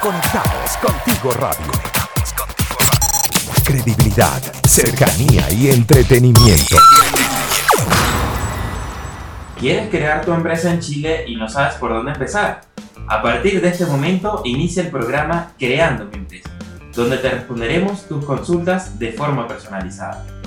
Conectados contigo radio. Credibilidad, cercanía y entretenimiento. ¿Quieres crear tu empresa en Chile y no sabes por dónde empezar? A partir de este momento inicia el programa Creando mi empresa, donde te responderemos tus consultas de forma personalizada.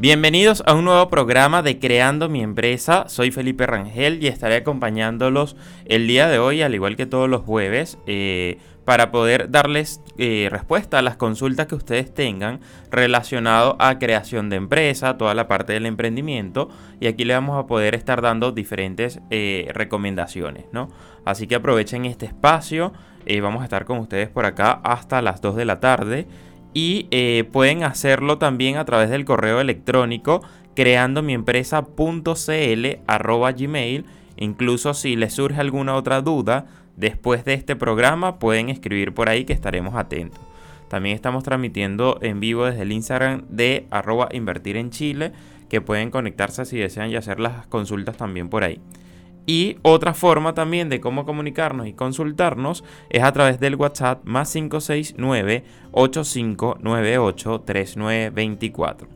Bienvenidos a un nuevo programa de Creando mi empresa. Soy Felipe Rangel y estaré acompañándolos el día de hoy, al igual que todos los jueves, eh, para poder darles eh, respuesta a las consultas que ustedes tengan relacionado a creación de empresa, toda la parte del emprendimiento. Y aquí le vamos a poder estar dando diferentes eh, recomendaciones, ¿no? Así que aprovechen este espacio. vamos a estar con ustedes por acá hasta las 2 de la tarde y eh, pueden hacerlo también a través del correo electrónico creando mi gmail. Incluso si les surge alguna otra duda después de este programa pueden escribir por ahí que estaremos atentos. También estamos transmitiendo en vivo desde el Instagram de arroba invertir en Chile que pueden conectarse si desean y hacer las consultas también por ahí. Y otra forma también de cómo comunicarnos y consultarnos es a través del WhatsApp más 569 8598 3924.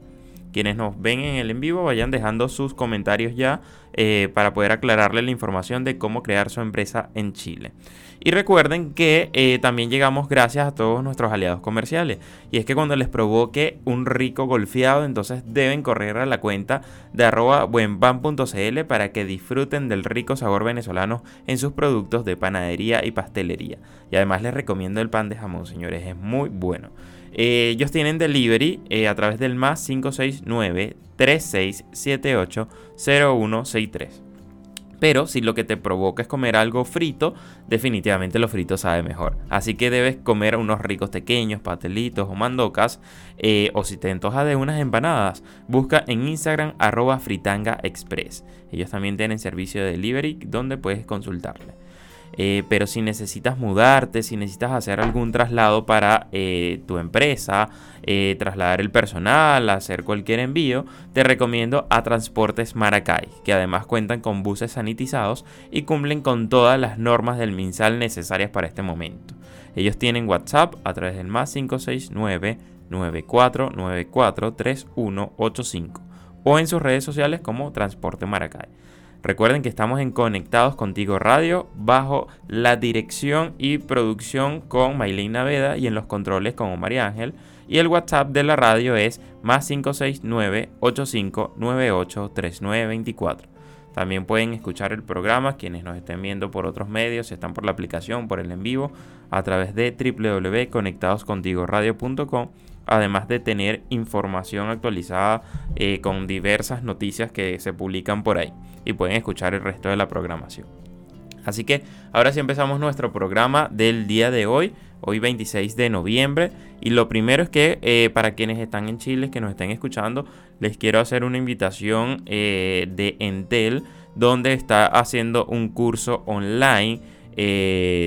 Quienes nos ven en el en vivo vayan dejando sus comentarios ya eh, para poder aclararle la información de cómo crear su empresa en Chile. Y recuerden que eh, también llegamos gracias a todos nuestros aliados comerciales. Y es que cuando les provoque un rico golfeado, entonces deben correr a la cuenta de arroba buenpan.cl para que disfruten del rico sabor venezolano en sus productos de panadería y pastelería. Y además les recomiendo el pan de jamón, señores, es muy bueno. Eh, ellos tienen delivery eh, a través del más 569 3678 0163. Pero si lo que te provoca es comer algo frito, definitivamente lo frito sabe mejor. Así que debes comer unos ricos pequeños, patelitos o mandocas. Eh, o si te antoja de unas empanadas, busca en Instagram arroba fritanga express. Ellos también tienen servicio de delivery donde puedes consultarle. Eh, pero si necesitas mudarte, si necesitas hacer algún traslado para eh, tu empresa, eh, trasladar el personal, hacer cualquier envío, te recomiendo a Transportes Maracay, que además cuentan con buses sanitizados y cumplen con todas las normas del MinSal necesarias para este momento. Ellos tienen WhatsApp a través del más 569 9494 3185 o en sus redes sociales como Transporte Maracay. Recuerden que estamos en Conectados Contigo Radio bajo la dirección y producción con Maylin Naveda y en los controles con María Ángel. Y el WhatsApp de la radio es más 569 8598 3924. También pueden escuchar el programa quienes nos estén viendo por otros medios, están por la aplicación, por el en vivo, a través de www.conectadoscontigoradio.com además de tener información actualizada eh, con diversas noticias que se publican por ahí y pueden escuchar el resto de la programación. Así que ahora sí empezamos nuestro programa del día de hoy, hoy 26 de noviembre. Y lo primero es que eh, para quienes están en Chile, que nos estén escuchando, les quiero hacer una invitación eh, de Entel, donde está haciendo un curso online,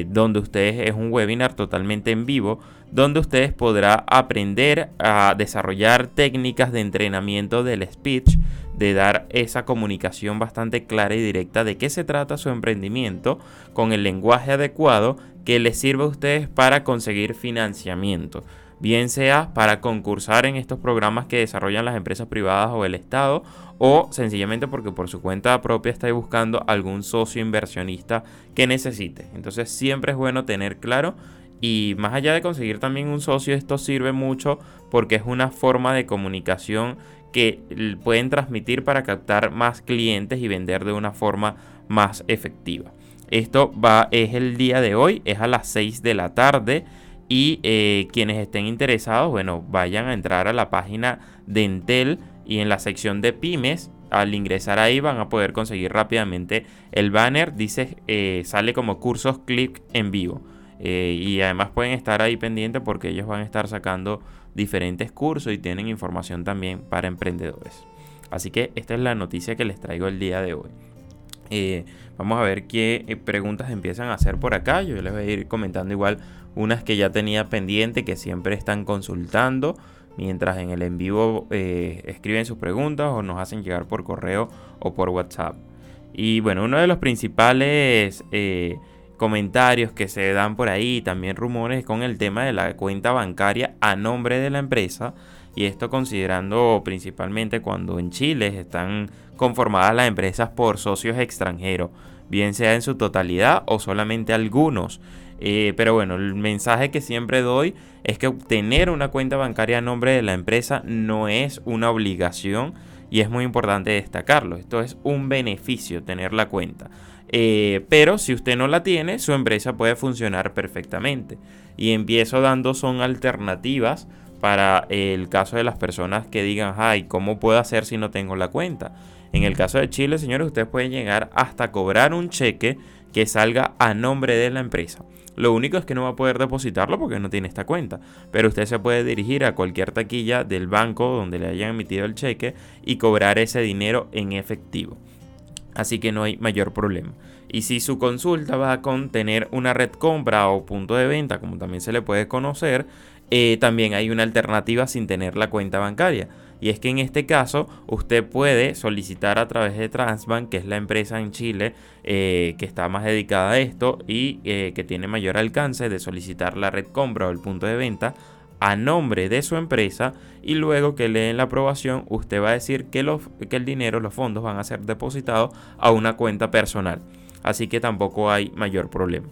donde ustedes es un webinar totalmente en vivo donde ustedes podrán aprender a desarrollar técnicas de entrenamiento del speech, de dar esa comunicación bastante clara y directa de qué se trata su emprendimiento con el lenguaje adecuado que les sirva a ustedes para conseguir financiamiento bien sea para concursar en estos programas que desarrollan las empresas privadas o el Estado, o sencillamente porque por su cuenta propia está buscando algún socio inversionista que necesite. Entonces siempre es bueno tener claro y más allá de conseguir también un socio, esto sirve mucho porque es una forma de comunicación que pueden transmitir para captar más clientes y vender de una forma más efectiva. Esto va, es el día de hoy, es a las 6 de la tarde. Y eh, quienes estén interesados, bueno, vayan a entrar a la página de Entel y en la sección de pymes, al ingresar ahí van a poder conseguir rápidamente el banner. Dice, eh, sale como cursos click en vivo. Eh, y además pueden estar ahí pendientes porque ellos van a estar sacando diferentes cursos y tienen información también para emprendedores. Así que esta es la noticia que les traigo el día de hoy. Eh, vamos a ver qué preguntas empiezan a hacer por acá. Yo les voy a ir comentando igual unas que ya tenía pendiente que siempre están consultando. Mientras en el en vivo escriben sus preguntas o nos hacen llegar por correo o por WhatsApp. Y bueno, uno de los principales eh, comentarios que se dan por ahí, también rumores, con el tema de la cuenta bancaria a nombre de la empresa. Y esto considerando principalmente cuando en Chile están conformadas las empresas por socios extranjeros, bien sea en su totalidad o solamente algunos. Eh, pero bueno, el mensaje que siempre doy es que obtener una cuenta bancaria a nombre de la empresa no es una obligación y es muy importante destacarlo. Esto es un beneficio tener la cuenta. Eh, pero si usted no la tiene, su empresa puede funcionar perfectamente. Y empiezo dando son alternativas para el caso de las personas que digan, ay, ¿cómo puedo hacer si no tengo la cuenta? En el caso de Chile, señores, ustedes pueden llegar hasta cobrar un cheque que salga a nombre de la empresa. Lo único es que no va a poder depositarlo porque no tiene esta cuenta. Pero usted se puede dirigir a cualquier taquilla del banco donde le hayan emitido el cheque y cobrar ese dinero en efectivo así que no hay mayor problema. Y si su consulta va a contener una red compra o punto de venta, como también se le puede conocer, eh, también hay una alternativa sin tener la cuenta bancaria. Y es que en este caso usted puede solicitar a través de Transbank, que es la empresa en Chile eh, que está más dedicada a esto y eh, que tiene mayor alcance de solicitar la red compra o el punto de venta a nombre de su empresa y luego que le den la aprobación usted va a decir que, que el dinero, los fondos van a ser depositados a una cuenta personal. Así que tampoco hay mayor problema.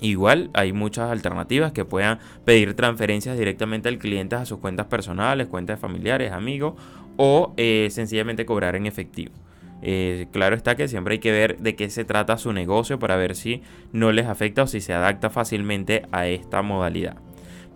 Igual hay muchas alternativas que puedan pedir transferencias directamente al cliente a sus cuentas personales, cuentas familiares, amigos o eh, sencillamente cobrar en efectivo. Eh, claro está que siempre hay que ver de qué se trata su negocio para ver si no les afecta o si se adapta fácilmente a esta modalidad.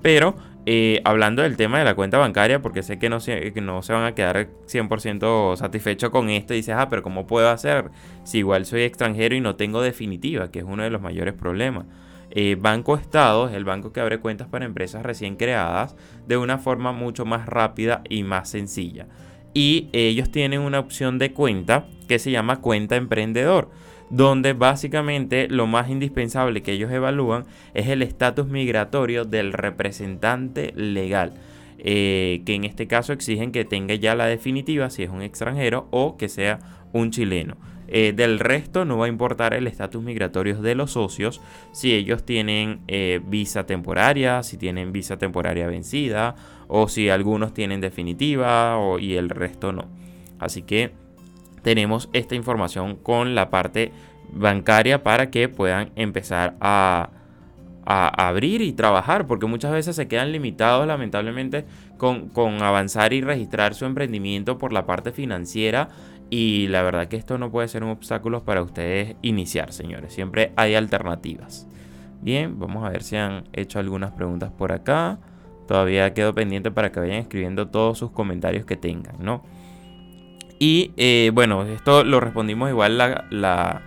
Pero eh, hablando del tema de la cuenta bancaria, porque sé que no se, no se van a quedar 100% satisfechos con esto, y dices, ah, pero ¿cómo puedo hacer si igual soy extranjero y no tengo definitiva? Que es uno de los mayores problemas. Eh, banco Estado es el banco que abre cuentas para empresas recién creadas de una forma mucho más rápida y más sencilla. Y ellos tienen una opción de cuenta que se llama cuenta emprendedor donde básicamente lo más indispensable que ellos evalúan es el estatus migratorio del representante legal. Eh, que en este caso exigen que tenga ya la definitiva si es un extranjero o que sea un chileno. Eh, del resto no va a importar el estatus migratorio de los socios, si ellos tienen eh, visa temporaria, si tienen visa temporaria vencida o si algunos tienen definitiva y el resto no. Así que tenemos esta información con la parte bancaria para que puedan empezar a, abrir y trabajar, porque muchas veces se quedan limitados lamentablemente con, con, avanzar y registrar su emprendimiento por la parte financiera y la verdad que esto no puede ser un obstáculo para ustedes iniciar, señores, siempre hay alternativas. Bien, vamos a ver si han hecho algunas preguntas por acá. Todavía quedo pendiente para que vayan escribiendo todos sus comentarios que tengan, ¿no? Y eh, bueno, esto lo respondimos igual la,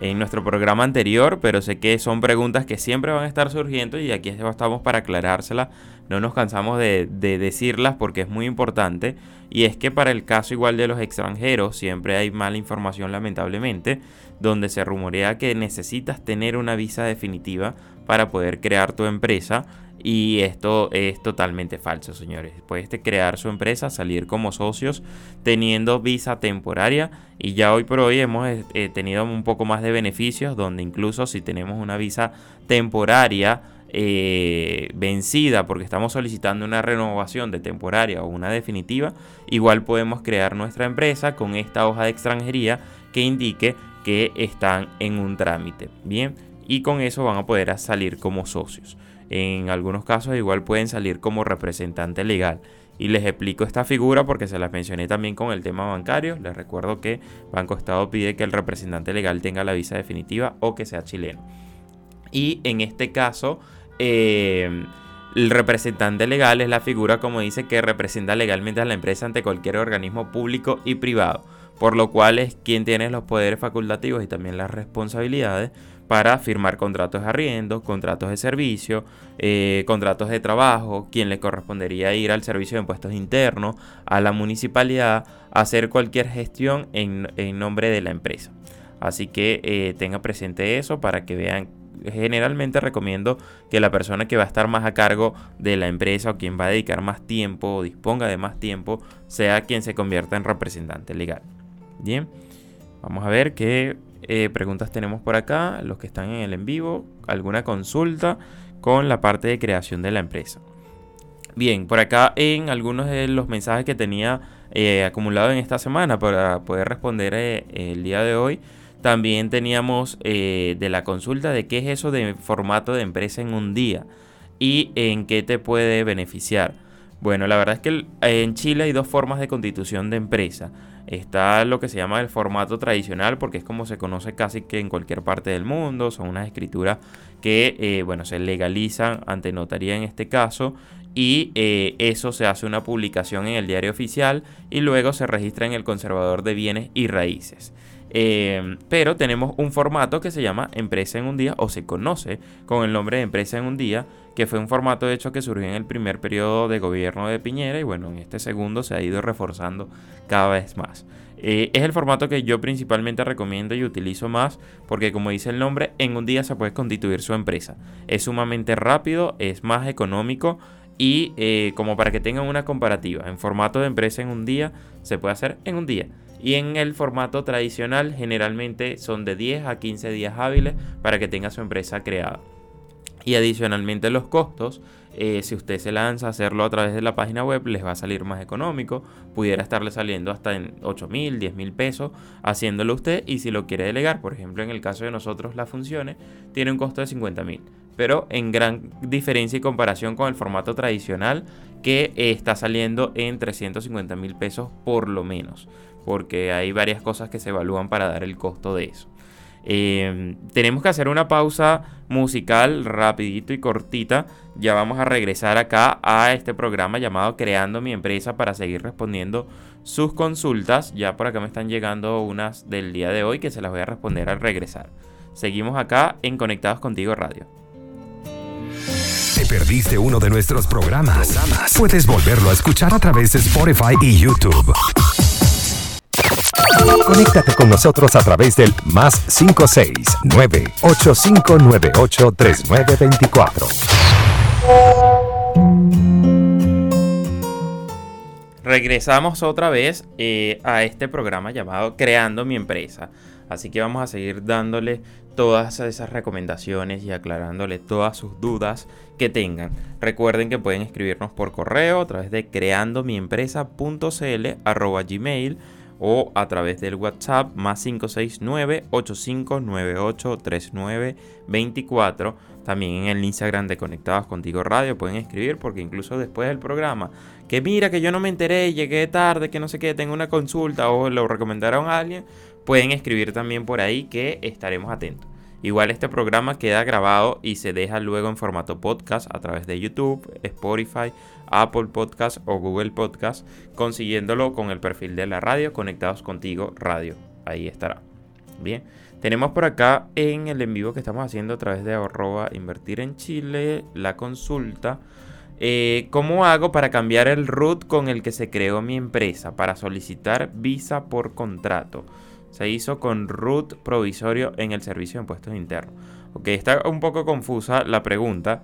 en nuestro programa anterior, pero sé que son preguntas que siempre van a estar surgiendo y aquí estamos para aclarárselas. No nos cansamos de, de, decirlas porque es muy importante. Y es que para el caso igual de los extranjeros siempre hay mala información lamentablemente, donde se rumorea que necesitas tener una visa definitiva para poder crear tu empresa y esto es totalmente falso, señores. Puedes crear su empresa, salir como socios teniendo visa temporaria y ya hoy por hoy hemos eh, tenido un poco más de beneficios donde incluso si tenemos una visa temporaria eh, vencida porque estamos solicitando una renovación de temporaria o una definitiva, igual podemos crear nuestra empresa con esta hoja de extranjería que indique que están en un trámite. Bien, y con eso van a poder salir como socios. En algunos casos igual pueden salir como representante legal. Y les explico esta figura porque se las mencioné también con el tema bancario. Les recuerdo que Banco Estado pide que el representante legal tenga la visa definitiva o que sea chileno. Y en este caso, eh, el representante legal es la figura, como dice, que representa legalmente a la empresa ante cualquier organismo público y privado, por lo cual es quien tiene los poderes facultativos y también las responsabilidades para firmar contratos de arriendo, contratos de servicio, eh, contratos de trabajo, quien le correspondería ir al servicio de impuestos internos, a la municipalidad, hacer cualquier gestión en, nombre de la empresa. Así que eh, tenga presente eso para que vean. Generalmente recomiendo que la persona que va a estar más a cargo de la empresa o quien va a dedicar más tiempo o disponga de más tiempo sea quien se convierta en representante legal. Bien. Vamos a ver qué eh, preguntas tenemos por acá, los que están en el en vivo, alguna consulta con la parte de creación de la empresa. Bien, por acá en algunos de los mensajes que tenía eh, acumulado en esta semana para poder responder eh, el día de hoy, también teníamos de la consulta de qué es eso de formato de empresa en un día y en qué te puede beneficiar. Bueno, la verdad es que en Chile hay dos formas de constitución de empresa. Está lo que se llama el formato tradicional, porque es como se conoce casi que en cualquier parte del mundo. Son unas escrituras que, eh, bueno, se legalizan ante notaría en este caso. Y eh, eso se hace una publicación en el diario oficial y luego se registra en el conservador de bienes y raíces. Eh, pero tenemos un formato que se llama Empresa en un día o se conoce con el nombre de Empresa en un día, que fue un formato de hecho que surgió en el primer periodo de gobierno de Piñera y bueno, en este segundo se ha ido reforzando cada vez más. Eh, es el formato que yo principalmente recomiendo y utilizo más porque como dice el nombre, en un día se puede constituir su empresa. Es sumamente rápido, es más económico y eh, como para que tengan una comparativa, en formato de empresa en un día se puede hacer en un día. Y en el formato tradicional generalmente son de 10 a 15 días hábiles para que tenga su empresa creada. Y adicionalmente los costos, eh, si usted se lanza a hacerlo a través de la página web, les va a salir más económico. Pudiera estarle saliendo hasta en 8 mil, 10 mil pesos haciéndolo usted. Y si lo quiere delegar, por ejemplo, en el caso de nosotros las funciones, tiene un costo de 50 mil. Pero en gran diferencia y comparación con el formato tradicional que está saliendo en 350 mil pesos por lo menos porque hay varias cosas que se evalúan para dar el costo de eso. Em, tenemos que hacer una pausa musical rapidito y cortita. Ya vamos a regresar acá a este programa llamado Creando mi empresa para seguir respondiendo sus consultas. Ya por acá me están llegando unas del día de hoy que se las voy a responder al regresar. Seguimos acá en Conectados Contigo Radio. ¿Te perdiste uno de nuestros programas? Puedes volverlo a escuchar a través de Spotify y YouTube. Conéctate con nosotros a través del más 569 8598 3924. Regresamos otra vez eh, a este programa llamado Creando mi empresa. Así que vamos a seguir dándole todas esas recomendaciones y aclarándole todas sus dudas que tengan. Recuerden que pueden escribirnos por correo a través de creandomiempresa.cl arroba gmail o a través del WhatsApp más 569-8598-3924. También en el Instagram de Conectados Contigo Radio pueden escribir porque incluso después del programa, que mira que yo no me enteré, llegué tarde, que no sé qué, tengo una consulta o lo recomendaron a alguien, pueden escribir también por ahí que estaremos atentos. Igual este programa queda grabado y se deja luego en formato podcast a través de YouTube, Spotify, Apple Podcast o Google Podcast, consiguiéndolo con el perfil de la radio Conectados Contigo Radio. Ahí estará. Bien, tenemos por acá en el en vivo que estamos haciendo a través de arroba invertir en Chile la consulta. Eh, ¿Cómo hago para cambiar el root con el que se creó mi empresa para solicitar visa por contrato? Se hizo con root provisorio en el servicio de impuestos internos. Ok, está un poco confusa la pregunta,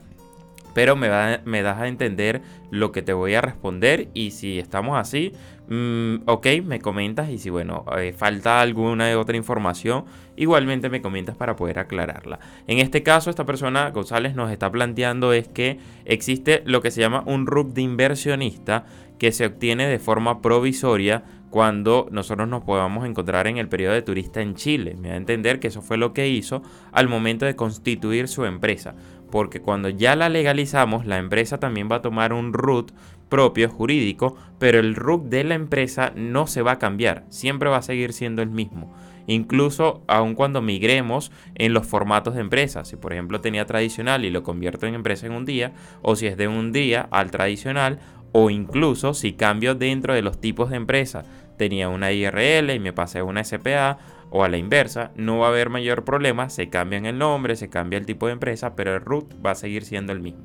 pero me, me das a entender lo que te voy a responder y si estamos así, mm, ok, me comentas y si bueno, eh, falta alguna otra información, igualmente me comentas para poder aclararla. En este caso, esta persona, González, nos está planteando es que existe lo que se llama un RUT de inversionista que se obtiene de forma provisoria cuando nosotros nos podamos encontrar en el periodo de turista en Chile. Me da a entender que eso fue lo que hizo al momento de constituir su empresa. Porque cuando ya la legalizamos, la empresa también va a tomar un RUT propio jurídico, pero el RUT de la empresa no se va a cambiar, siempre va a seguir siendo el mismo. Incluso aun cuando migremos en los formatos de empresa, si por ejemplo tenía tradicional y lo convierto en empresa en un día, o si es de un día al tradicional, o incluso si cambio dentro de los tipos de empresa, tenía una IRL y me pasé una SPA o a la inversa, no va a haber mayor problema, se cambia el nombre, se cambia el tipo de empresa, pero el root va a seguir siendo el mismo.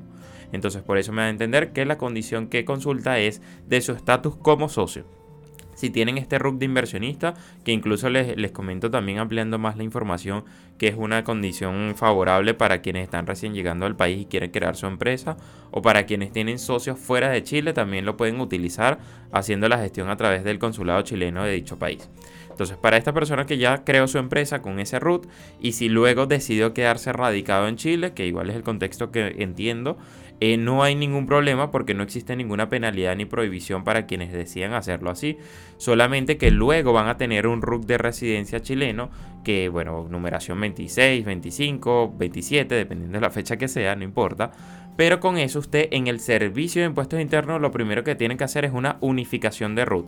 Entonces por eso me da a entender que la condición que consulta es de su estatus como socio si tienen este RUC de inversionista, que incluso les, les, comento también ampliando más la información, que es una condición favorable para quienes están recién llegando al país y quieren crear su empresa, o para quienes tienen socios fuera de Chile, también lo pueden utilizar haciendo la gestión a través del consulado chileno de dicho país. Entonces, para esta persona que ya creó su empresa con ese root y si luego decidió quedarse radicado en Chile, que igual es el contexto que entiendo, eh, no hay ningún problema porque no existe ninguna penalidad ni prohibición para quienes decidan hacerlo así. Solamente que luego van a tener un RUC de residencia chileno que, bueno, numeración 26, 25, 27, dependiendo de la fecha que sea, no importa. Pero con eso usted en el servicio de impuestos internos lo primero que tienen que hacer es una unificación de RUT.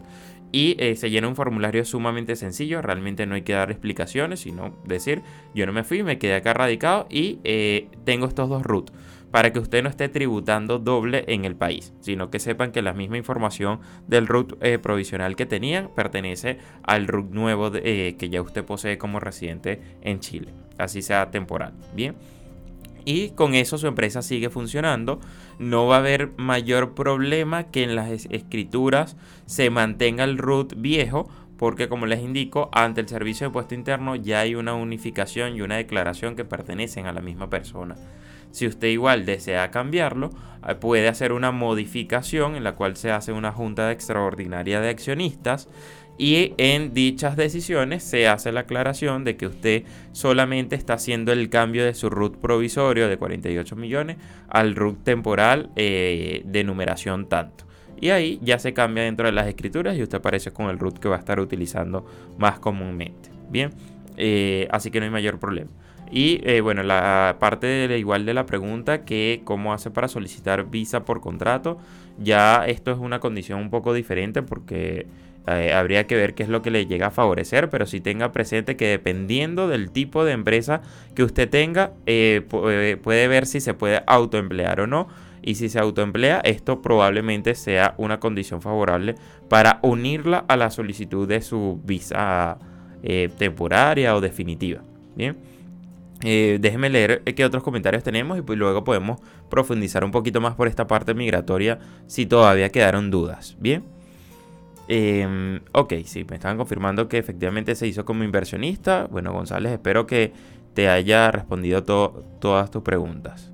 Y eh, se llena un formulario sumamente sencillo, realmente no hay que dar explicaciones, sino decir, yo no me fui, me quedé acá radicado y eh, tengo estos dos RUT para que usted no esté tributando doble en el país, sino que sepan que la misma información del RUT eh, provisional que tenían pertenece al RUT nuevo eh, que ya usted posee como residente en Chile, así sea temporal. Bien. Y con eso su empresa sigue funcionando. No va a haber mayor problema que en las escrituras se mantenga el root viejo porque como les indico, ante el servicio de puesto interno ya hay una unificación y una declaración que pertenecen a la misma persona. Si usted igual desea cambiarlo, eh, puede hacer una modificación en la cual se hace una junta extraordinaria de accionistas y en dichas decisiones se hace la aclaración de que usted solamente está haciendo el cambio de su RUT provisorio de 48 millones al RUT temporal eh, de numeración tanto. Y ahí ya se cambia dentro de las escrituras y usted aparece con el RUT que va a estar utilizando más comúnmente. Bien, eh, así que no hay mayor problema. Y eh, bueno, la parte de, igual de la pregunta que cómo hace para solicitar visa por contrato, ya esto es una condición un poco diferente porque eh, habría que ver qué es lo que le llega a favorecer, pero si tenga presente que dependiendo del tipo de empresa que usted tenga, eh, puede ver si se puede autoemplear o no. Y si se autoemplea, esto probablemente sea una condición favorable para unirla a la solicitud de su visa temporaria o definitiva. Bien. Eh, déjenme leer eh, qué otros comentarios tenemos y pues luego podemos profundizar un poquito más por esta parte migratoria si todavía quedaron dudas. Bien. Em, ok, sí, me estaban confirmando que efectivamente se hizo como inversionista. Bueno, González, espero que te haya respondido todas tus preguntas.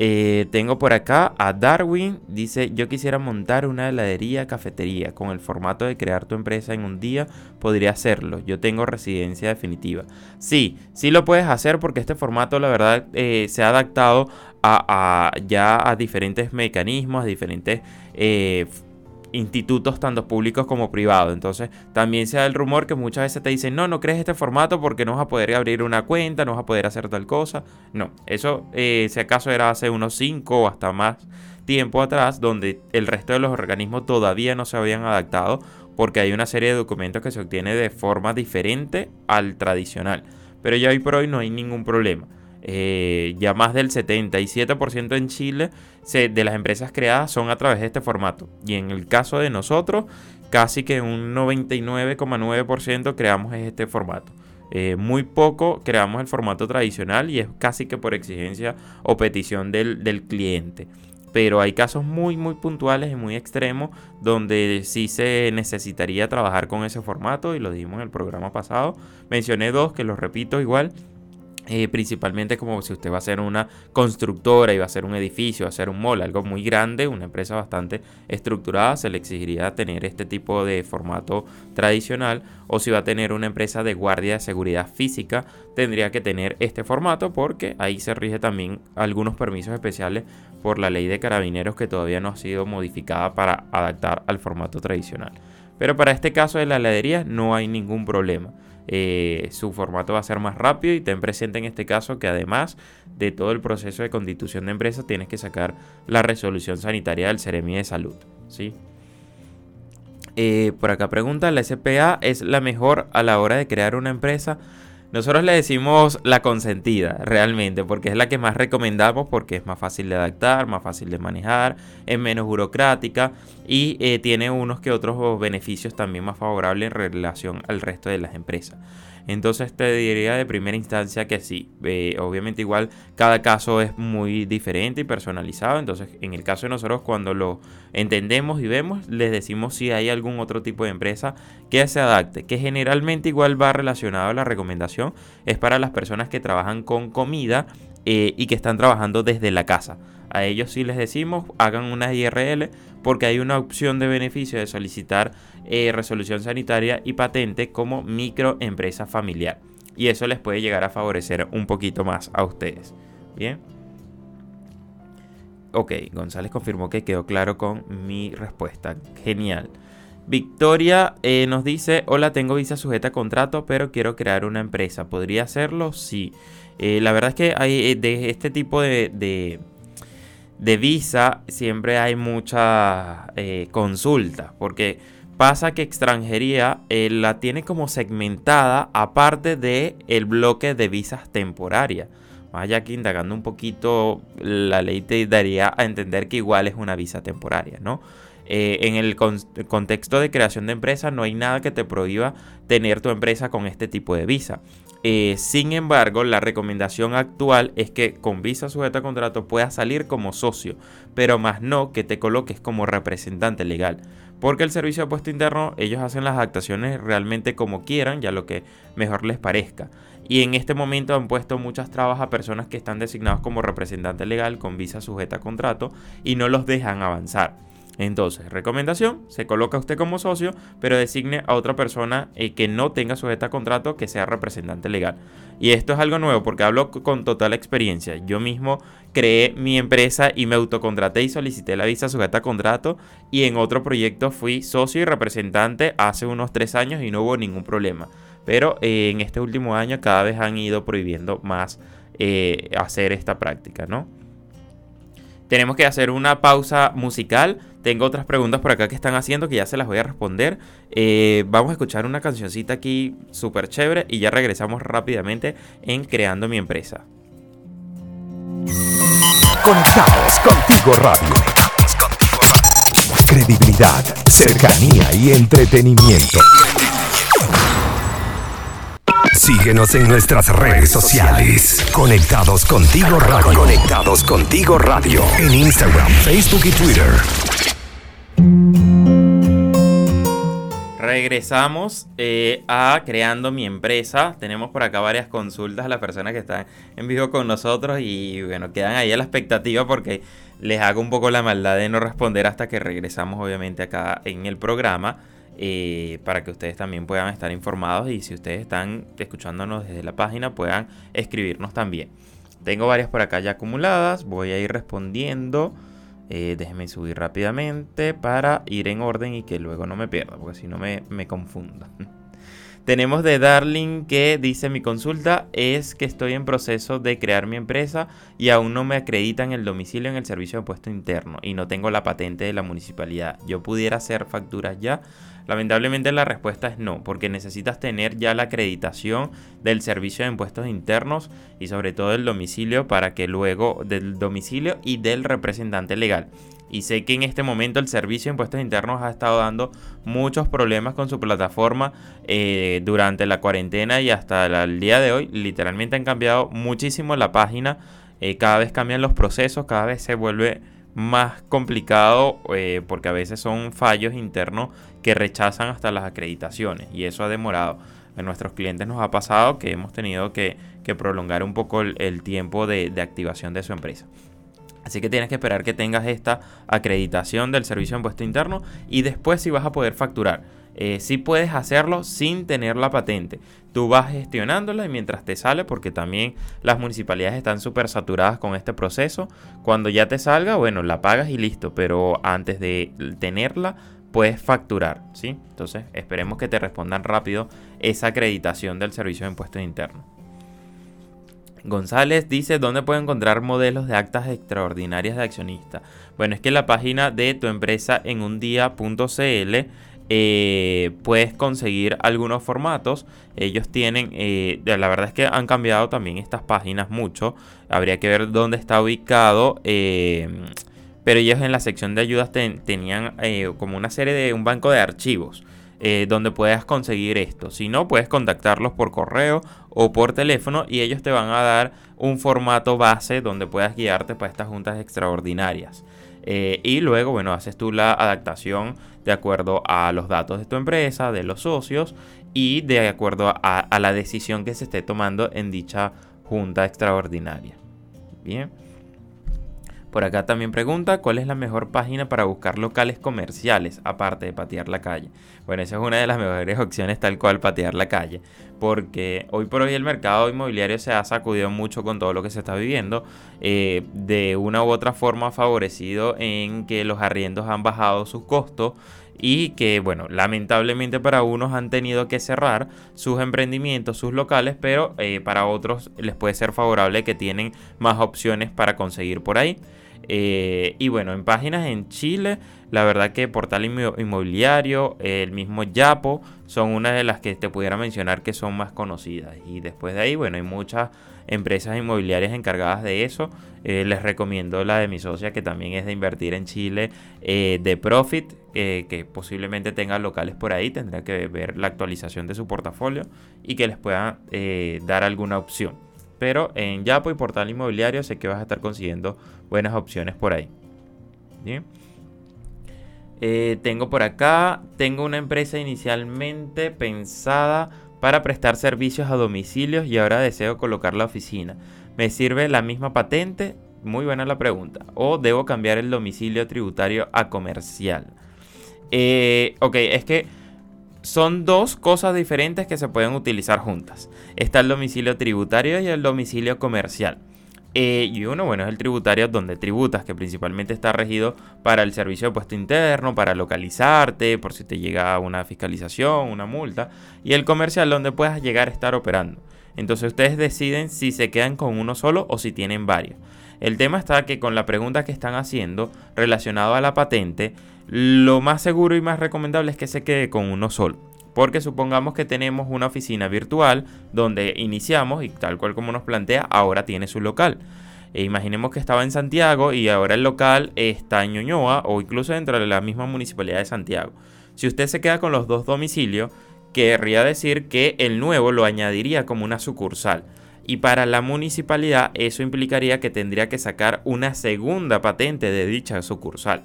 Eh, tengo por acá a Darwin. Dice, yo quisiera montar una heladería cafetería. Con el formato de crear tu empresa en un día, podría hacerlo. Yo tengo residencia definitiva. Sí, sí lo puedes hacer porque este formato, la verdad, eh, se ha adaptado a, ya a diferentes mecanismos, a diferentes eh, institutos tanto públicos como privados. Entonces también se da el rumor que muchas veces te dicen, no, no crees este formato porque no vas a poder abrir una cuenta, no vas a poder hacer tal cosa. No, eso eh, si acaso era hace unos 5 o hasta más tiempo atrás, donde el resto de los organismos todavía no se habían adaptado porque hay una serie de documentos que se obtiene de forma diferente al tradicional. Pero ya hoy por hoy no hay ningún problema. Eh, ya más del 77% en Chile de las empresas creadas son a través de este formato. Y en el caso de nosotros, casi que un 99,9% creamos este formato. Eh, muy poco creamos el formato tradicional y es casi que por exigencia o petición del, del cliente pero hay casos muy muy puntuales y muy extremos donde sí se necesitaría trabajar con ese formato y lo dijimos en el programa pasado. Mencioné dos que los repito igual, eh, principalmente como si usted va a ser una constructora y va a ser un edificio, va a ser un mall, algo muy grande, una empresa bastante estructurada, se le exigiría tener este tipo de formato tradicional. O si va a tener una empresa de guardia de seguridad física, tendría que tener este formato porque ahí se rige también algunos permisos especiales por la ley de carabineros que todavía no ha sido modificada para adaptar al formato tradicional. Pero para este caso de la heladería no hay ningún problema. Eh, su formato va a ser más rápido y ten presente en este caso que además de todo el proceso de constitución de empresa tienes que sacar la resolución sanitaria del Ceremi de Salud. ¿sí? Eh, por acá pregunta, ¿la SPA es la mejor a la hora de crear una empresa? Nosotros le decimos la consentida, realmente, porque es la que más recomendamos porque es más fácil de adaptar, más fácil de manejar, es menos burocrática y eh, tiene unos que otros beneficios también más favorables en relación al resto de las empresas. Entonces te diría de primera instancia que sí. Eh, obviamente igual cada caso es muy diferente y personalizado. Entonces en el caso de nosotros cuando lo entendemos y vemos les decimos si hay algún otro tipo de empresa que se adapte. Que generalmente igual va relacionado a la recomendación. Es para las personas que trabajan con comida eh, y que están trabajando desde la casa. A ellos sí les decimos hagan una IRL porque hay una opción de beneficio de solicitar eh, resolución sanitaria y patente como microempresa familiar. Y eso les puede llegar a favorecer un poquito más a ustedes. Bien. Ok, González confirmó que quedó claro con mi respuesta. Genial. Victoria eh, nos dice, hola, tengo visa sujeta a contrato, pero quiero crear una empresa. ¿Podría hacerlo? Sí. Eh, la verdad es que hay de este tipo de de visa siempre hay mucha eh, consulta, porque pasa que extranjería eh, la tiene como segmentada aparte de el bloque de visas temporarias. Vaya que indagando un poquito, la ley te daría a entender que igual es una visa temporaria, ¿no? Eh, en el contexto de creación de empresa no hay nada que te prohíba tener tu empresa con este tipo de visa. Eh, sin embargo, la recomendación actual es que con visa sujeta a contrato puedas salir como socio, pero más no que te coloques como representante legal. Porque el servicio de puesto interno, ellos hacen las adaptaciones realmente como quieran, ya lo que mejor les parezca. Y en este momento han puesto muchas trabas a personas que están designados como representante legal con visa sujeta a contrato y no los dejan avanzar. Entonces, recomendación, se coloca usted como socio, pero designe a otra persona eh, que no tenga sujeta a contrato que sea representante legal. Y esto es algo nuevo porque hablo con total experiencia. Yo mismo creé mi empresa y me autocontraté y solicité la visa sujeta a contrato y en otro proyecto fui socio y representante hace unos tres años y no hubo ningún problema. Pero eh, en este último año cada vez han ido prohibiendo más eh, hacer esta práctica, ¿no? Tenemos que hacer una pausa musical. Tengo otras preguntas por acá que están haciendo que ya se las voy a responder. Eh, vamos a escuchar una cancioncita aquí súper chévere y ya regresamos rápidamente en Creando mi empresa. Conectados contigo radio. Credibilidad, cercanía y entretenimiento. Síguenos en nuestras redes sociales. Conectados contigo radio. Conectados contigo radio. En Instagram, Facebook y Twitter. Regresamos eh, a creando mi empresa. Tenemos por acá varias consultas a las personas que están en vivo con nosotros y bueno, quedan ahí a la expectativa porque les hago un poco la maldad de no responder hasta que regresamos obviamente acá en el programa. Eh, para que ustedes también puedan estar informados y si ustedes están escuchándonos desde la página puedan escribirnos también. Tengo varias por acá ya acumuladas, voy a ir respondiendo. Eh, déjenme subir rápidamente para ir en orden y que luego no me pierda, porque si no me, me. Tenemos de Darling que dice mi consulta es que estoy en proceso de crear mi empresa y aún no me acreditan el domicilio en el servicio de puesto interno y no tengo la patente de la municipalidad. Yo pudiera hacer facturas ya, Lamentablemente la respuesta es no, porque necesitas tener ya la acreditación del servicio de impuestos internos y sobre todo del domicilio para que luego del domicilio y del representante legal. Y sé que en este momento el servicio de impuestos internos ha estado dando muchos problemas con su plataforma eh, durante la cuarentena y hasta el día de hoy. Literalmente han cambiado muchísimo la página. Eh, cada vez cambian los procesos, cada vez se vuelve más complicado eh, porque a veces son fallos internos que rechazan hasta las acreditaciones y eso ha demorado. A nuestros clientes nos ha pasado que hemos tenido que, prolongar un poco el, tiempo de, activación de su empresa. Así que tienes que esperar que tengas esta acreditación del servicio de impuesto interno y después si vas a poder facturar. Eh, si puedes hacerlo sin tener la patente. Tú vas gestionándola y mientras te sale, porque también las municipalidades están súper saturadas con este proceso. Cuando ya te salga, bueno, la pagas y listo. Pero antes de tenerla, puedes facturar, ¿sí? Entonces esperemos que te respondan rápido esa acreditación del servicio de impuestos internos. González dice, ¿dónde puedo encontrar modelos de actas extraordinarias de accionista? Bueno, es que la página de tu empresa en un día.cl eh, puedes conseguir algunos formatos. Ellos tienen, eh, la verdad es que han cambiado también estas páginas mucho. Habría que ver dónde está ubicado. Eh, pero ellos en la sección de ayudas tenían como una serie de un banco de archivos eh, donde puedas conseguir esto. Si no, puedes contactarlos por correo o por teléfono y ellos te van a dar un formato base donde puedas guiarte para estas juntas extraordinarias. Eh, y luego, bueno, haces tú la adaptación de acuerdo a los datos de tu empresa, de los socios y de acuerdo a la decisión que se esté tomando en dicha junta extraordinaria. Bien. Por acá también pregunta cuál es la mejor página para buscar locales comerciales, aparte de patear la calle. Bueno, esa es una de las mejores opciones tal cual patear la calle, porque hoy por hoy el mercado inmobiliario se ha sacudido mucho con todo lo que se está viviendo, eh, de una u otra forma favorecido en que los arriendos han bajado sus costos y que, bueno, lamentablemente para unos han tenido que cerrar sus emprendimientos, sus locales, pero eh, para otros les puede ser favorable que tienen más opciones para conseguir por ahí. Eh, y bueno, en páginas en Chile, la verdad que Portal Inmobiliario, el mismo Yapo, son una de las que te pudiera mencionar que son más conocidas. Y después de ahí, bueno, hay muchas empresas inmobiliarias encargadas de eso. Eh, les recomiendo la de mi socia que también es de invertir en Chile, eh, de Profit, que posiblemente tenga locales por ahí. Tendrá que ver la actualización de su portafolio y que les pueda dar alguna opción. Pero en Yapo y Portal Inmobiliario sé que vas a estar consiguiendo buenas opciones por ahí. Eh, tengo por acá, tengo una empresa inicialmente pensada para prestar servicios a domicilios y ahora deseo colocar la oficina. ¿Me sirve la misma patente? Muy buena la pregunta. ¿O debo cambiar el domicilio tributario a comercial? Eh, ok, es que son dos cosas diferentes que se pueden utilizar juntas. Está el domicilio tributario y el domicilio comercial. Eh, y uno, bueno, es el tributario donde tributas, que principalmente está regido para el servicio de puesto interno, para localizarte, por si te llega una fiscalización, una multa. Y el comercial donde puedas llegar a estar operando. Entonces ustedes deciden si se quedan con uno solo o si tienen varios. El tema está que con la pregunta que están haciendo relacionado a la patente, lo más seguro y más recomendable es que se quede con uno solo. Porque supongamos que tenemos una oficina virtual donde iniciamos y tal cual como nos plantea, ahora tiene su local. E imaginemos que estaba en Santiago y ahora el local está en Ñuñoa o incluso dentro de la misma municipalidad de Santiago. Si usted se queda con los dos domicilios, querría decir que el nuevo lo añadiría como una sucursal. Y para la municipalidad eso implicaría que tendría que sacar una segunda patente de dicha sucursal.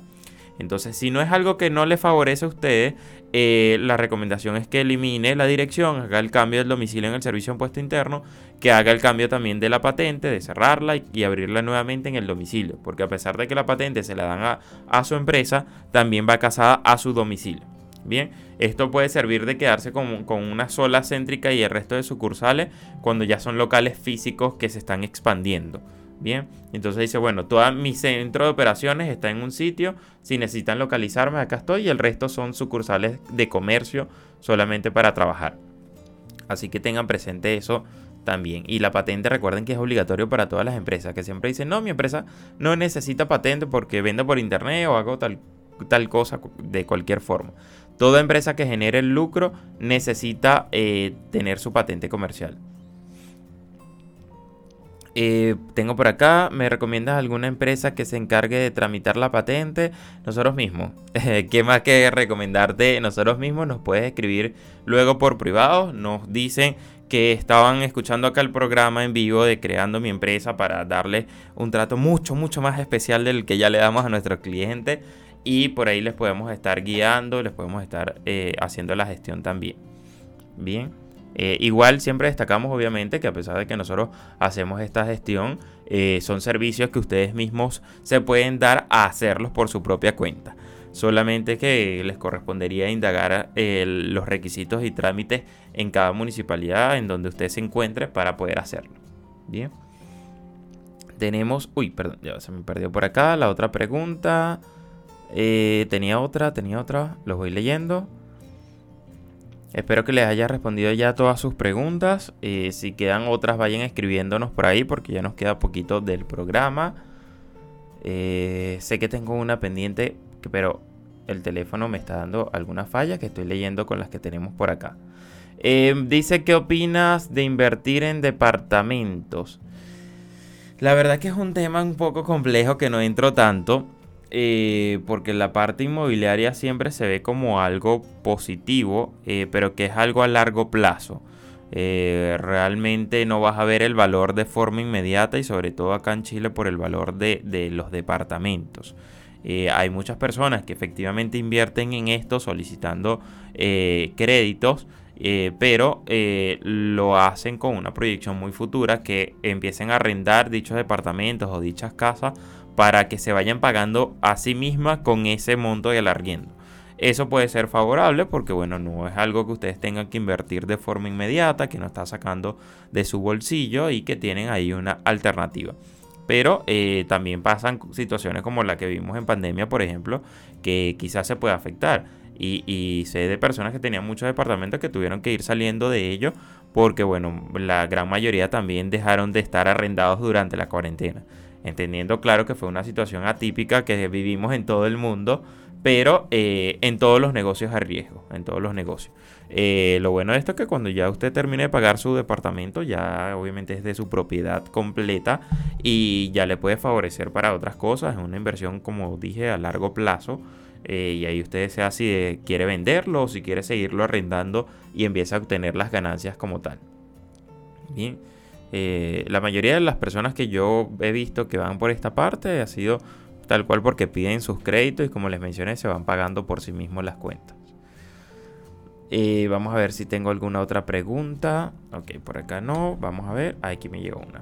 Entonces, si no es algo que no le favorece a usted, eh, la recomendación es que elimine la dirección, haga el cambio del domicilio en el servicio de puesto interno, que haga el cambio también de la patente, de cerrarla y, abrirla nuevamente en el domicilio. Porque a pesar de que la patente se la dan a, su empresa, también va casada a su domicilio. Bien, esto puede servir de quedarse con, con, una sola céntrica y el resto de sucursales cuando ya son locales físicos que se están expandiendo. Bien, entonces dice, bueno, todo mi centro de operaciones está en un sitio, si necesitan localizarme, acá estoy, y el resto son sucursales de comercio solamente para trabajar. Así que tengan presente eso también. Y la patente, recuerden que es obligatorio para todas las empresas, que siempre dicen, no, mi empresa no necesita patente porque vende por internet o hago tal, tal cosa de cualquier forma. Toda empresa que genere lucro necesita eh, tener su patente comercial. Eh, tengo por acá, ¿me recomiendas alguna empresa que se encargue de tramitar la patente? Nosotros mismos. ¿Qué más que recomendarte? Nosotros mismos nos puedes escribir luego por privado. Nos dicen que estaban escuchando acá el programa en vivo de Creando mi empresa para darle un trato mucho, mucho más especial del que ya le damos a nuestros clientes. Y por ahí les podemos estar guiando, les podemos estar eh, haciendo la gestión también. Bien. Eh, igual siempre destacamos obviamente que a pesar de que nosotros hacemos esta gestión, eh, son servicios que ustedes mismos se pueden dar a hacerlos por su propia cuenta. Solamente que les correspondería indagar eh, los requisitos y trámites en cada municipalidad en donde usted se encuentre para poder hacerlo. Bien. Tenemos... Uy, perdón, ya se me perdió por acá la otra pregunta. tenía otra, tenía otra. Los voy leyendo. Espero que les haya respondido ya todas sus preguntas. Si quedan otras, vayan escribiéndonos por ahí porque ya nos queda poquito del programa. Eh, sé que tengo una pendiente, pero el teléfono me está dando alguna falla que estoy leyendo con las que tenemos por acá. Eh, dice, ¿qué opinas de invertir en departamentos? La verdad que es un tema un poco complejo que no entro tanto. Eh, porque la parte inmobiliaria siempre se ve como algo positivo, eh, pero que es algo a largo plazo. Eh, realmente no vas a ver el valor de forma inmediata y sobre todo acá en Chile por el valor de, los departamentos. hay muchas personas que efectivamente invierten en esto solicitando créditos, pero lo hacen con una proyección muy futura que empiecen a arrendar dichos departamentos o dichas casas para que se vayan pagando a sí mismas con ese monto del arriendo. Eso puede ser favorable porque, bueno, no es algo que ustedes tengan que invertir de forma inmediata, que no está sacando de su bolsillo y que tienen ahí una alternativa. Pero eh, también pasan situaciones como la que vimos en pandemia, por ejemplo, que quizás se puede afectar. Y, y, sé de personas que tenían muchos departamentos que tuvieron que ir saliendo de ello porque, bueno, la gran mayoría también dejaron de estar arrendados durante la cuarentena. Entendiendo claro que fue una situación atípica que vivimos en todo el mundo pero eh, en todos los negocios a riesgo, en todos los negocios. Eh, lo bueno de esto es que cuando ya usted termine de pagar su departamento, ya obviamente es de su propiedad completa y ya le puede favorecer para otras cosas. Es una inversión, como dije, a largo plazo. Eh, y ahí usted desea si quiere venderlo o si quiere seguirlo arrendando y empieza a obtener las ganancias como tal. Bien, la mayoría de las personas que yo he visto que van por esta parte ha sido tal cual porque piden sus créditos y como les mencioné se van pagando por sí mismos las cuentas. Eh, vamos a ver si tengo alguna otra pregunta. Ok, por acá no. Vamos a ver. Aquí me llegó una.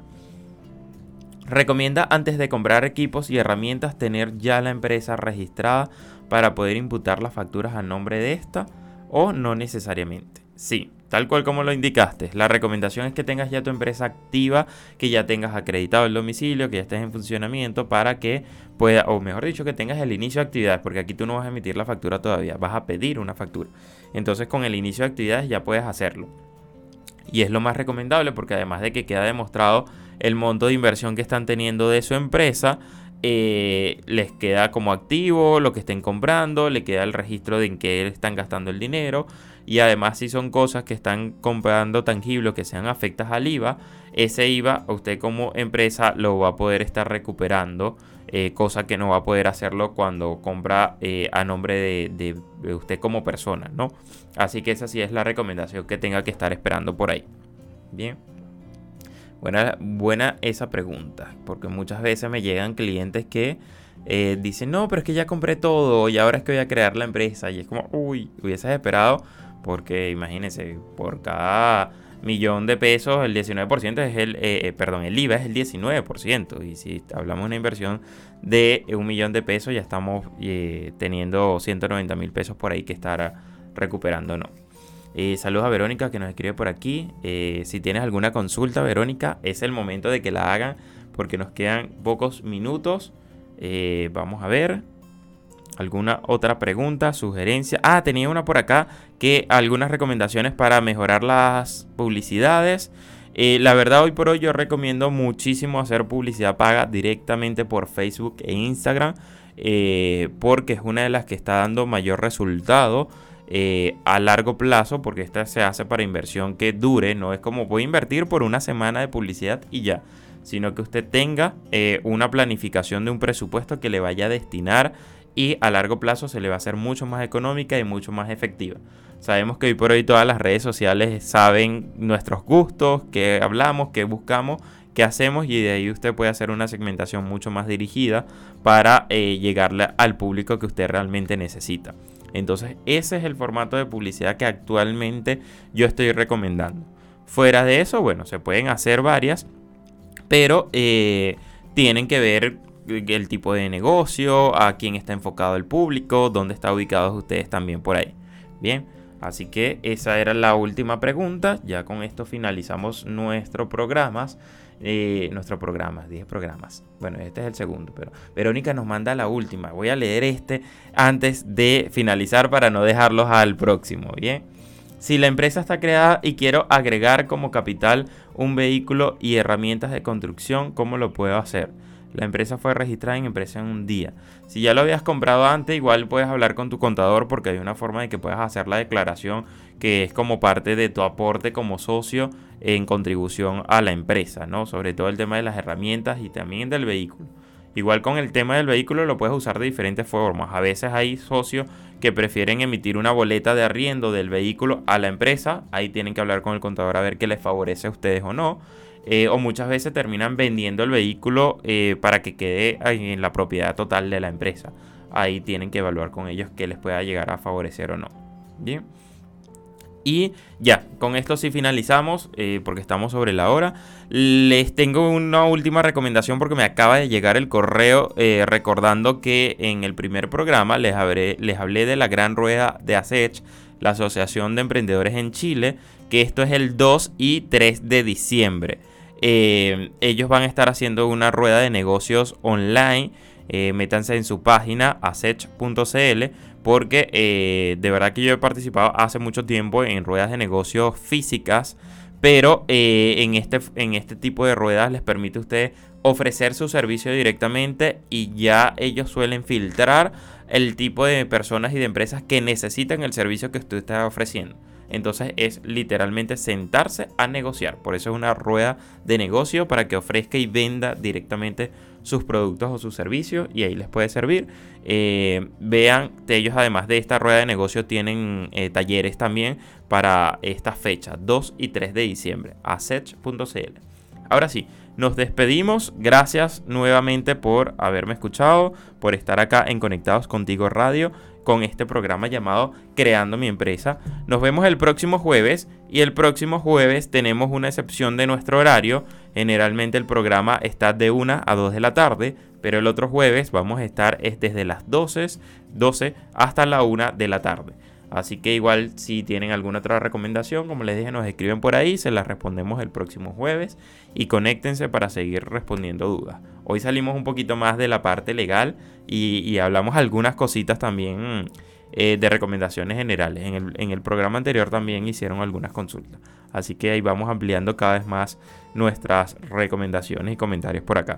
Recomienda antes de comprar equipos y herramientas tener ya la empresa registrada para poder imputar las facturas a nombre de esta o no necesariamente. Sí, Tal cual como lo indicaste, la recomendación es que tengas ya tu empresa activa, que ya tengas acreditado el domicilio, que ya estés en funcionamiento para que pueda, o mejor dicho, que tengas el inicio de actividades, porque aquí tú no vas a emitir la factura todavía, vas a pedir una factura. Entonces con el inicio de actividades ya puedes hacerlo. Y es lo más recomendable porque además de que queda demostrado el monto de inversión que están teniendo de su empresa, eh, les queda como activo lo que estén comprando, le queda el registro de en qué están gastando el dinero y además si son cosas que están comprando tangibles que sean afectas al IVA, ese IVA usted como empresa lo va a poder estar recuperando, eh, cosa que no va a poder hacerlo cuando compra eh, a nombre de, usted como persona, ¿no? Así que esa sí es la recomendación que tenga que estar esperando por ahí. Bien. Buena, buena esa pregunta, porque muchas veces me llegan clientes que eh, dicen, no, pero es que ya compré todo y ahora es que voy a crear la empresa. Y es como, uy, hubieses esperado porque imagínense, por cada millón de pesos, el 19% es el, eh, eh, perdón, el IVA es el 19%. Y si hablamos de una inversión de un millón de pesos, ya estamos eh, teniendo 190 mil pesos por ahí que estar recuperando, ¿no? saludos a Verónica que nos escribe por aquí. si tienes alguna consulta, Verónica, es el momento de que la hagan porque nos quedan pocos minutos. vamos a ver. ¿Alguna otra pregunta, sugerencia? Ah, tenía una por acá que algunas recomendaciones para mejorar las publicidades. Eh, la verdad, hoy por hoy yo recomiendo muchísimo hacer publicidad paga directamente por Facebook e Instagram. Eh, porque es una de las que está dando mayor resultado eh, a largo plazo. Porque esta se hace para inversión que dure. No es como voy a invertir por una semana de publicidad y ya. Sino que usted tenga una planificación de un presupuesto que le vaya a destinar y a largo plazo se le va a hacer mucho más económica y mucho más efectiva. Sabemos que hoy por hoy todas las redes sociales saben nuestros gustos, qué hablamos, qué buscamos, qué hacemos y de ahí usted puede hacer una segmentación mucho más dirigida para eh, llegarle al público que usted realmente necesita. Entonces ese es el formato de publicidad que actualmente yo estoy recomendando. Fuera de eso, bueno, se pueden hacer varias, pero eh, tienen que ver el tipo de negocio, a quién está enfocado el público, dónde están ubicados ustedes también por ahí. Bien, así que esa era la última pregunta. Ya con esto finalizamos nuestro programas. Eh, nuestro programa, 10 programas. Bueno, este es el segundo, pero Verónica nos manda la última. Voy a leer este antes de finalizar para no dejarlos al próximo. Bien. Si la empresa está creada y quiero agregar como capital un vehículo y herramientas de construcción, ¿cómo lo puedo hacer? La empresa fue registrada en empresa en un día. Si ya lo habías comprado antes, igual puedes hablar con tu contador porque hay una forma de que puedas hacer la declaración que es como parte de tu aporte como socio en contribución a la empresa, ¿no? Sobre todo el tema de las herramientas y también del vehículo. Igual con el tema del vehículo lo puedes usar de diferentes formas. A veces hay socios que prefieren emitir una boleta de arriendo del vehículo a la empresa. Ahí tienen que hablar con el contador a ver qué les favorece a ustedes o no. Eh, o muchas veces terminan vendiendo el vehículo eh, para que quede en la propiedad total de la empresa. Ahí tienen que evaluar con ellos qué les pueda llegar a favorecer o no. Bien. Y ya, con esto sí finalizamos, eh, porque estamos sobre la hora. Les tengo una última recomendación porque me acaba de llegar el correo recordando que en el primer programa les hablé, les hablé de la gran rueda de ASECH, la Asociación de Emprendedores en Chile, que esto es el 2 y 3 de diciembre. Eh, ellos van a estar haciendo una rueda de negocios online. métanse en su página asech.cl porque eh, de verdad que yo he participado hace mucho tiempo en ruedas de negocios físicas, pero eh, en, este, en este tipo de ruedas les permite a ustedes ofrecer su servicio directamente y ya ellos suelen filtrar el tipo de personas y de empresas que necesitan el servicio que usted está ofreciendo. Entonces es literalmente sentarse a negociar. Por eso es una rueda de negocio para que ofrezca y venda directamente sus productos o sus servicios y ahí les puede servir. Eh, vean, ellos además de esta rueda de negocio tienen eh, talleres también para esta fecha, 2 y 3 de diciembre, asech.cl. Ahora sí, nos despedimos. Gracias nuevamente por haberme escuchado, por estar acá en Conectados Contigo Radio con este programa llamado Creando mi empresa. Nos vemos el próximo jueves y el próximo jueves tenemos una excepción de nuestro horario. Generalmente el programa está de 1 a 2 de la tarde, pero el otro jueves vamos a estar desde las 12, 12 hasta la 1 de la tarde. Así que igual si tienen alguna otra recomendación, como les dije, nos escriben por ahí, se las respondemos el próximo jueves y conéctense para seguir respondiendo dudas. Hoy salimos un poquito más de la parte legal y, hablamos algunas cositas también eh, de recomendaciones generales. En el, programa anterior también hicieron algunas consultas. Así que ahí vamos ampliando cada vez más nuestras recomendaciones y comentarios por acá.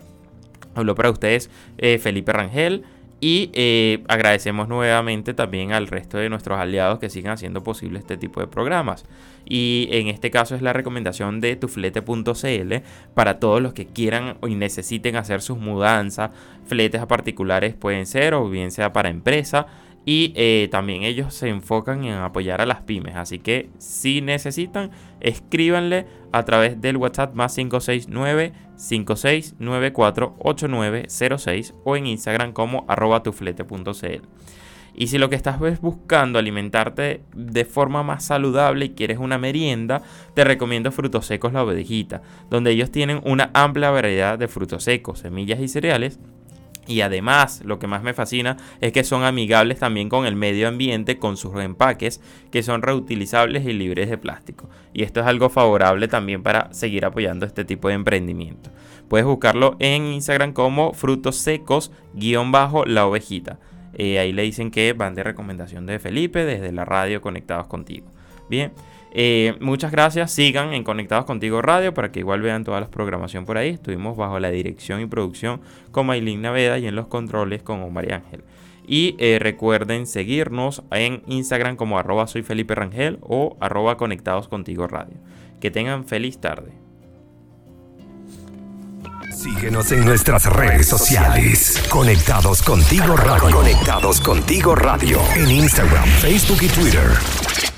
Habló para ustedes eh, Felipe Rangel. Y eh, agradecemos nuevamente también al resto de nuestros aliados que sigan haciendo posible este tipo de programas. Y en este caso es la recomendación de tuflete.cl para todos los que quieran y necesiten hacer sus mudanzas. Fletes a particulares pueden ser o bien sea para empresa. Y eh, también ellos se enfocan en apoyar a las pymes. Así que si necesitan, escríbanle a través del WhatsApp más 569 5694 8906 o en Instagram como arroba tuflete.cl. Y si lo que estás es buscando alimentarte de forma más saludable y quieres una merienda, te recomiendo Frutos Secos La Ovejita, donde ellos tienen una amplia variedad de frutos secos, semillas y cereales y además, lo que más me fascina es que son amigables también con el medio ambiente, con sus empaques, que son reutilizables y libres de plástico. Y esto es algo favorable también para seguir apoyando este tipo de emprendimiento. Puedes buscarlo en Instagram como frutos secos-la ovejita. Eh, ahí le dicen que van de recomendación de Felipe desde la radio Conectados Contigo. Bien. Eh, muchas gracias. Sigan en Conectados Contigo Radio para que igual vean toda la programación por ahí. Estuvimos bajo la dirección y producción con Maylin Naveda y en los controles con Omar Ángel. Y eh, recuerden seguirnos en Instagram como arroba soy Felipe Rangel o arroba Conectados Contigo Radio. Que tengan feliz tarde. Síguenos en nuestras redes sociales. Conectados Contigo Radio. Conectados Contigo Radio. En Instagram, Facebook y Twitter.